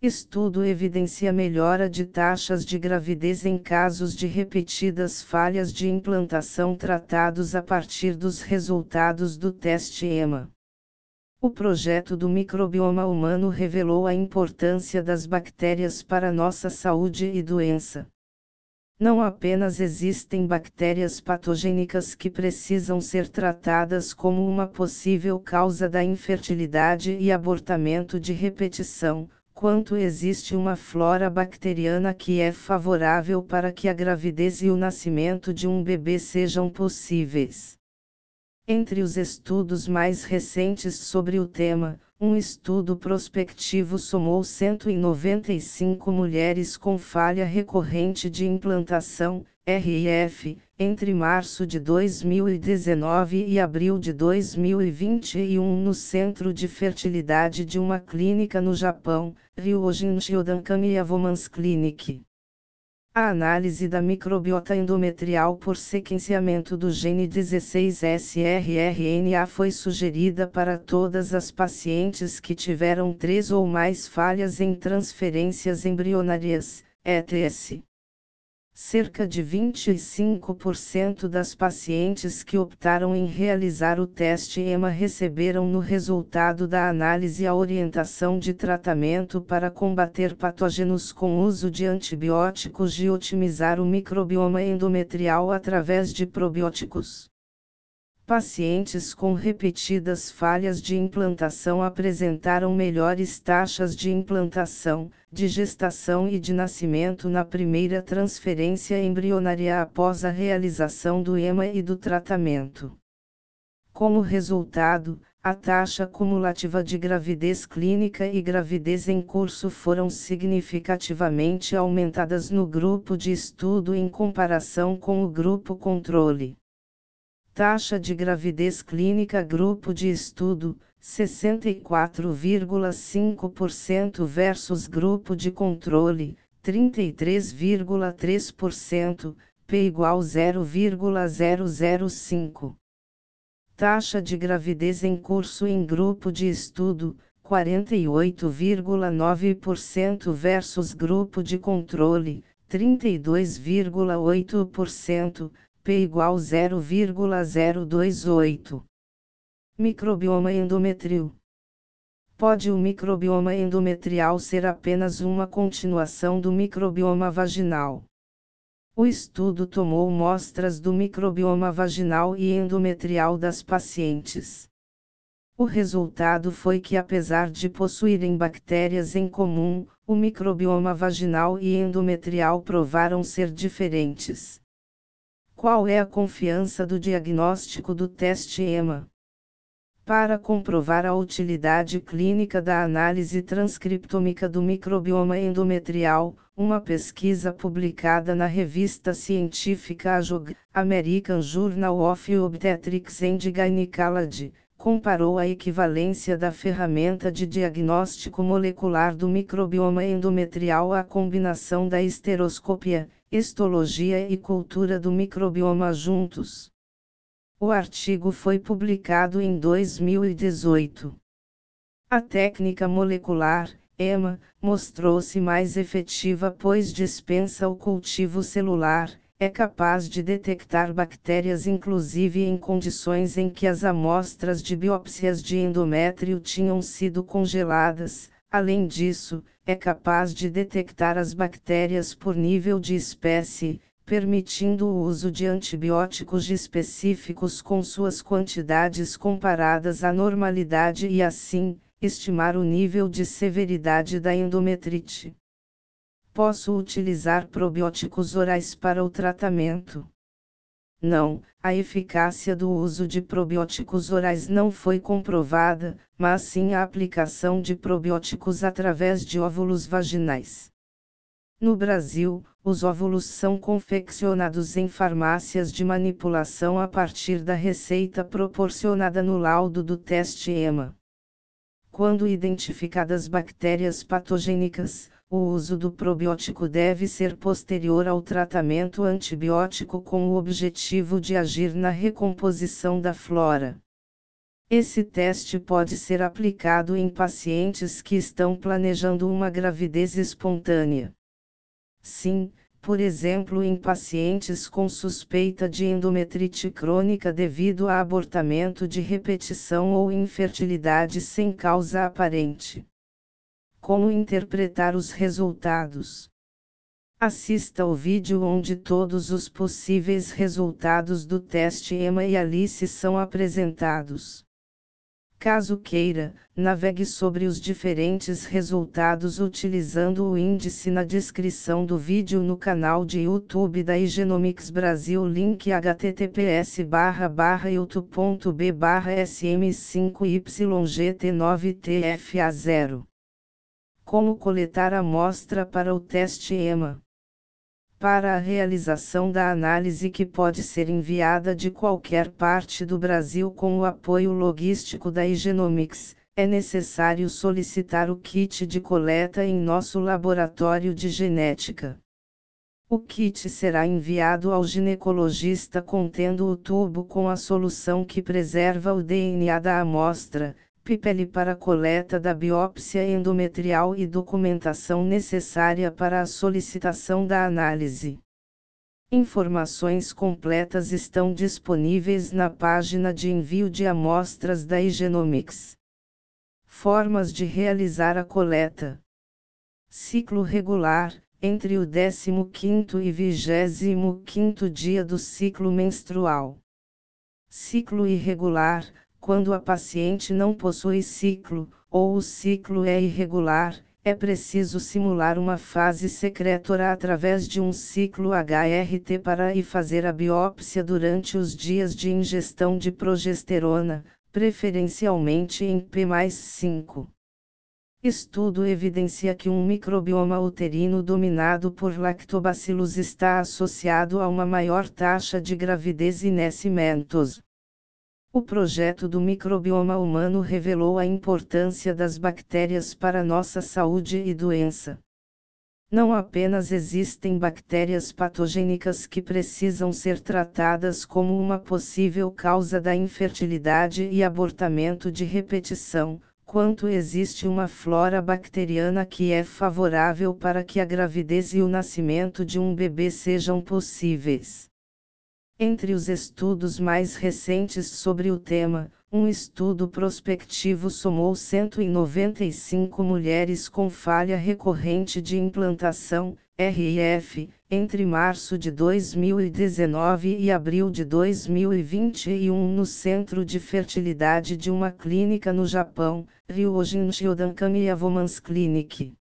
Estudo evidencia melhora de taxas de gravidez em casos de repetidas falhas de implantação tratados a partir dos resultados do teste EMA. O projeto do microbioma humano revelou a importância das bactérias para nossa saúde e doença. Não apenas existem bactérias patogênicas que precisam ser tratadas como uma possível causa da infertilidade e abortamento de repetição, quanto existe uma flora bacteriana que é favorável para que a gravidez e o nascimento de um bebê sejam possíveis. Entre os estudos mais recentes sobre o tema, um estudo prospectivo somou 195 mulheres com falha recorrente de implantação, RIF, entre março de 2019 e abril de 2021 no Centro de Fertilidade de uma clínica no Japão, Ryojin Shodankami Women's Clinic. A análise da microbiota endometrial por sequenciamento do gene 16SRRNA foi sugerida para todas as pacientes que tiveram três ou mais falhas em transferências embrionárias, ETS. Cerca de 25% das pacientes que optaram em realizar o teste EMA receberam no resultado da análise a orientação de tratamento para combater patógenos com uso de antibióticos e otimizar o microbioma endometrial através de probióticos. Pacientes com repetidas falhas de implantação apresentaram melhores taxas de implantação, de gestação e de nascimento na primeira transferência embrionária após a realização do EMA e do tratamento. Como resultado, a taxa cumulativa de gravidez clínica e gravidez em curso foram significativamente aumentadas no grupo de estudo em comparação com o grupo controle. Taxa de gravidez clínica Grupo de estudo, 64,5% versus Grupo de controle, 33,3%, P igual 0,005. Taxa de gravidez em curso em grupo de estudo, 48,9% versus grupo de controle, 32,8%, P igual 0,028. Microbioma endometrial. Pode o microbioma endometrial ser apenas uma continuação do microbioma vaginal? O estudo tomou mostras do microbioma vaginal e endometrial das pacientes. O resultado foi que, apesar de possuírem bactérias em comum, o microbioma vaginal e endometrial provaram ser diferentes. Qual é a confiança do diagnóstico do teste EMA? Para comprovar a utilidade clínica da análise transcriptômica do microbioma endometrial, uma pesquisa publicada na revista científica AJOG, American Journal of Obstetrics and Gynecology, comparou a equivalência da ferramenta de diagnóstico molecular do microbioma endometrial à combinação da esteroscopia, Histologia e Cultura do Microbioma Juntos. O artigo foi publicado em 2018. A técnica molecular, EMA, mostrou-se mais efetiva pois dispensa o cultivo celular, é capaz de detectar bactérias inclusive em condições em que as amostras de biópsias de endométrio tinham sido congeladas, Além disso, é capaz de detectar as bactérias por nível de espécie, permitindo o uso de antibióticos específicos com suas quantidades comparadas à normalidade e assim, estimar o nível de severidade da endometrite. Posso utilizar probióticos orais para o tratamento. Não, a eficácia do uso de probióticos orais não foi comprovada, mas sim a aplicação de probióticos através de óvulos vaginais. No Brasil, os óvulos são confeccionados em farmácias de manipulação a partir da receita proporcionada no laudo do teste EMA. Quando identificadas bactérias patogênicas, o uso do probiótico deve ser posterior ao tratamento antibiótico com o objetivo de agir na recomposição da flora. Esse teste pode ser aplicado em pacientes que estão planejando uma gravidez espontânea. Sim, por exemplo, em pacientes com suspeita de endometrite crônica devido a abortamento de repetição ou infertilidade sem causa aparente. Como interpretar os resultados? Assista ao vídeo onde todos os possíveis resultados do teste Emma e Alice são apresentados. Caso queira, navegue sobre os diferentes resultados utilizando o índice na descrição do vídeo no canal de YouTube da Igenomics Brasil link https youtube.b sm5ygt9tfa0 Como coletar amostra para o teste EMA para a realização da análise que pode ser enviada de qualquer parte do Brasil com o apoio logístico da Igenomics, é necessário solicitar o kit de coleta em nosso laboratório de genética. O kit será enviado ao ginecologista contendo o tubo com a solução que preserva o DNA da amostra, PIPEL para coleta da biópsia endometrial e documentação necessária para a solicitação da análise. Informações completas estão disponíveis na página de envio de amostras da Igenomics. Formas de realizar a coleta: Ciclo regular entre o 15 e 25 dia do ciclo menstrual. Ciclo irregular quando a paciente não possui ciclo, ou o ciclo é irregular, é preciso simular uma fase secretora através de um ciclo HRT para e fazer a biópsia durante os dias de ingestão de progesterona, preferencialmente em P+5. Estudo evidencia que um microbioma uterino dominado por lactobacilos está associado a uma maior taxa de gravidez e nascimentos. O projeto do microbioma humano revelou a importância das bactérias para nossa saúde e doença. Não apenas existem bactérias patogênicas que precisam ser tratadas como uma possível causa da infertilidade e abortamento de repetição, quanto existe uma flora bacteriana que é favorável para que a gravidez e o nascimento de um bebê sejam possíveis. Entre os estudos mais recentes sobre o tema, um estudo prospectivo somou 195 mulheres com falha recorrente de implantação, RIF, entre março de 2019 e abril de 2021 no Centro de Fertilidade de uma clínica no Japão, Ryojin Shodankami Avomans Clinic.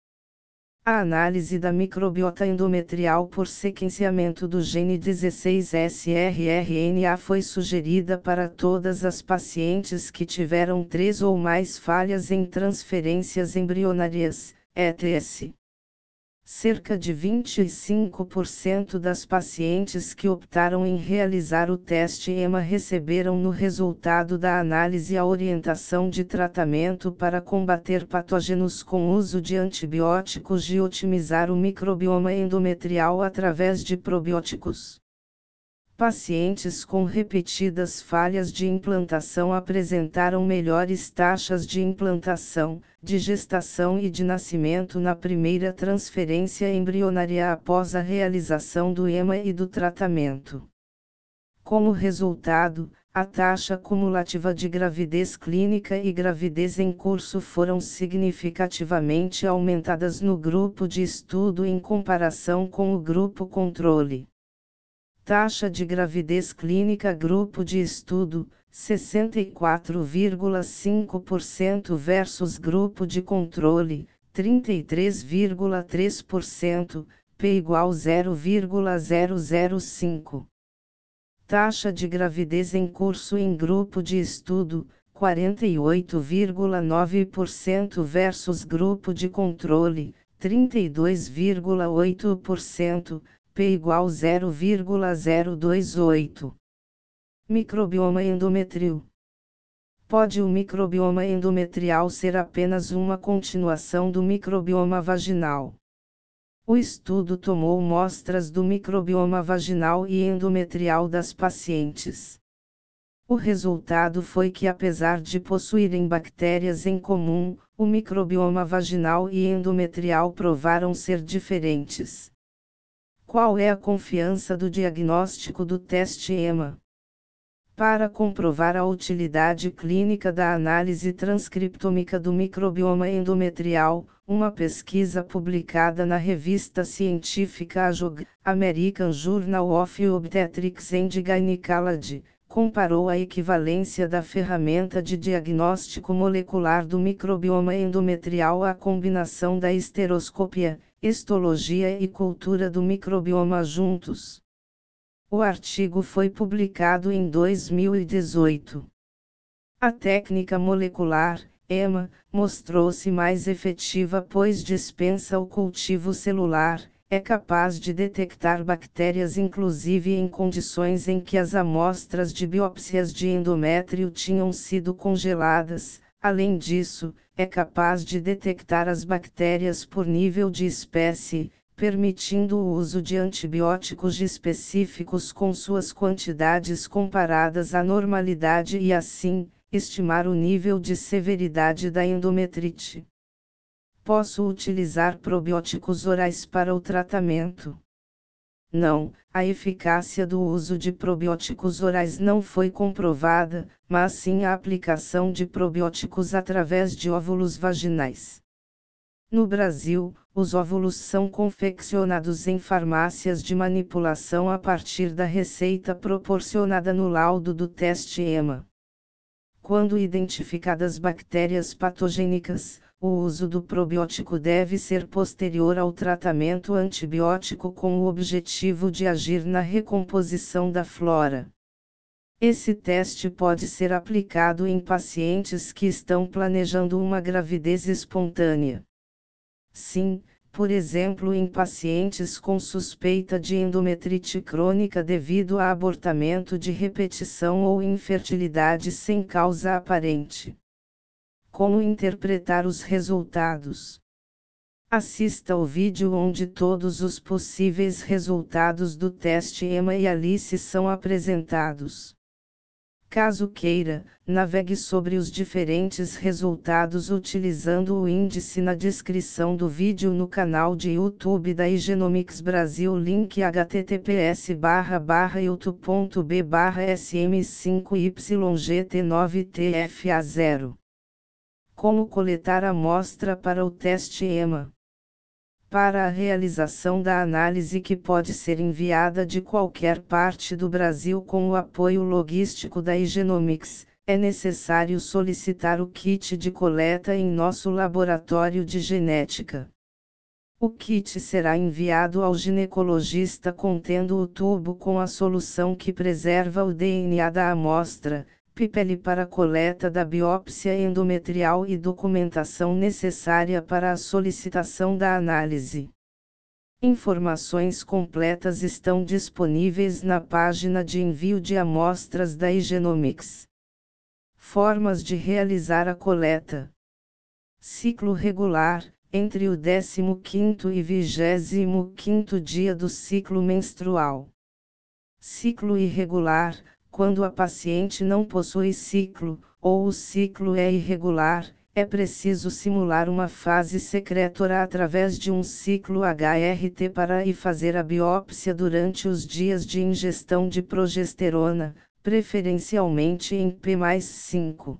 A análise da microbiota endometrial por sequenciamento do gene 16SRRNA foi sugerida para todas as pacientes que tiveram três ou mais falhas em transferências embrionárias, ETS. Cerca de 25% das pacientes que optaram em realizar o teste EMA receberam no resultado da análise a orientação de tratamento para combater patógenos com uso de antibióticos e otimizar o microbioma endometrial através de probióticos. Pacientes com repetidas falhas de implantação apresentaram melhores taxas de implantação, de gestação e de nascimento na primeira transferência embrionária após a realização do EMA e do tratamento. Como resultado, a taxa cumulativa de gravidez clínica e gravidez em curso foram significativamente aumentadas no grupo de estudo em comparação com o grupo controle. Taxa de gravidez clínica Grupo de estudo, 64,5% versus Grupo de controle, 33,3%, P igual 0,005. Taxa de gravidez em curso em grupo de estudo, 48,9% versus grupo de controle, 32,8%, P igual 0,028. Microbioma endometrial. Pode o microbioma endometrial ser apenas uma continuação do microbioma vaginal? O estudo tomou mostras do microbioma vaginal e endometrial das pacientes. O resultado foi que, apesar de possuírem bactérias em comum, o microbioma vaginal e endometrial provaram ser diferentes. Qual é a confiança do diagnóstico do teste EMA? Para comprovar a utilidade clínica da análise transcriptômica do microbioma endometrial, uma pesquisa publicada na revista científica AJOG, American Journal of Obstetrics and Gynecology, comparou a equivalência da ferramenta de diagnóstico molecular do microbioma endometrial à combinação da esteroscopia, histologia e cultura do microbioma juntos. O artigo foi publicado em 2018. A técnica molecular, EMA, mostrou-se mais efetiva pois dispensa o cultivo celular, é capaz de detectar bactérias inclusive em condições em que as amostras de biópsias de endométrio tinham sido congeladas. Além disso, é capaz de detectar as bactérias por nível de espécie, permitindo o uso de antibióticos específicos com suas quantidades comparadas à normalidade e assim, estimar o nível de severidade da endometrite. Posso utilizar probióticos orais para o tratamento? Não, a eficácia do uso de probióticos orais não foi comprovada, mas sim a aplicação de probióticos através de óvulos vaginais. No Brasil, os óvulos são confeccionados em farmácias de manipulação a partir da receita proporcionada no laudo do teste EMA. Quando identificadas bactérias patogênicas, o uso do probiótico deve ser posterior ao tratamento antibiótico com o objetivo de agir na recomposição da flora. Esse teste pode ser aplicado em pacientes que estão planejando uma gravidez espontânea. Sim, por exemplo, em pacientes com suspeita de endometrite crônica devido a abortamento de repetição ou infertilidade sem causa aparente. Como interpretar os resultados? Assista ao vídeo onde todos os possíveis resultados do teste EMA e Alice são apresentados. Caso queira, navegue sobre os diferentes resultados utilizando o índice na descrição do vídeo no canal de YouTube da Igenomics Brasil link https youtube.b sm5ygt9tfa0 como coletar amostra para o teste EMA? Para a realização da análise que pode ser enviada de qualquer parte do Brasil com o apoio logístico da Igenomics, é necessário solicitar o kit de coleta em nosso laboratório de genética. O kit será enviado ao ginecologista contendo o tubo com a solução que preserva o DNA da amostra, PIPEL para coleta da biópsia endometrial e documentação necessária para a solicitação da análise. Informações completas estão disponíveis na página de envio de amostras da Igenomics. Formas de realizar a coleta: Ciclo regular entre o 15 e 25 dia do ciclo menstrual. Ciclo irregular quando a paciente não possui ciclo, ou o ciclo é irregular, é preciso simular uma fase secretora através de um ciclo HRT para e fazer a biópsia durante os dias de ingestão de progesterona, preferencialmente em P mais 5.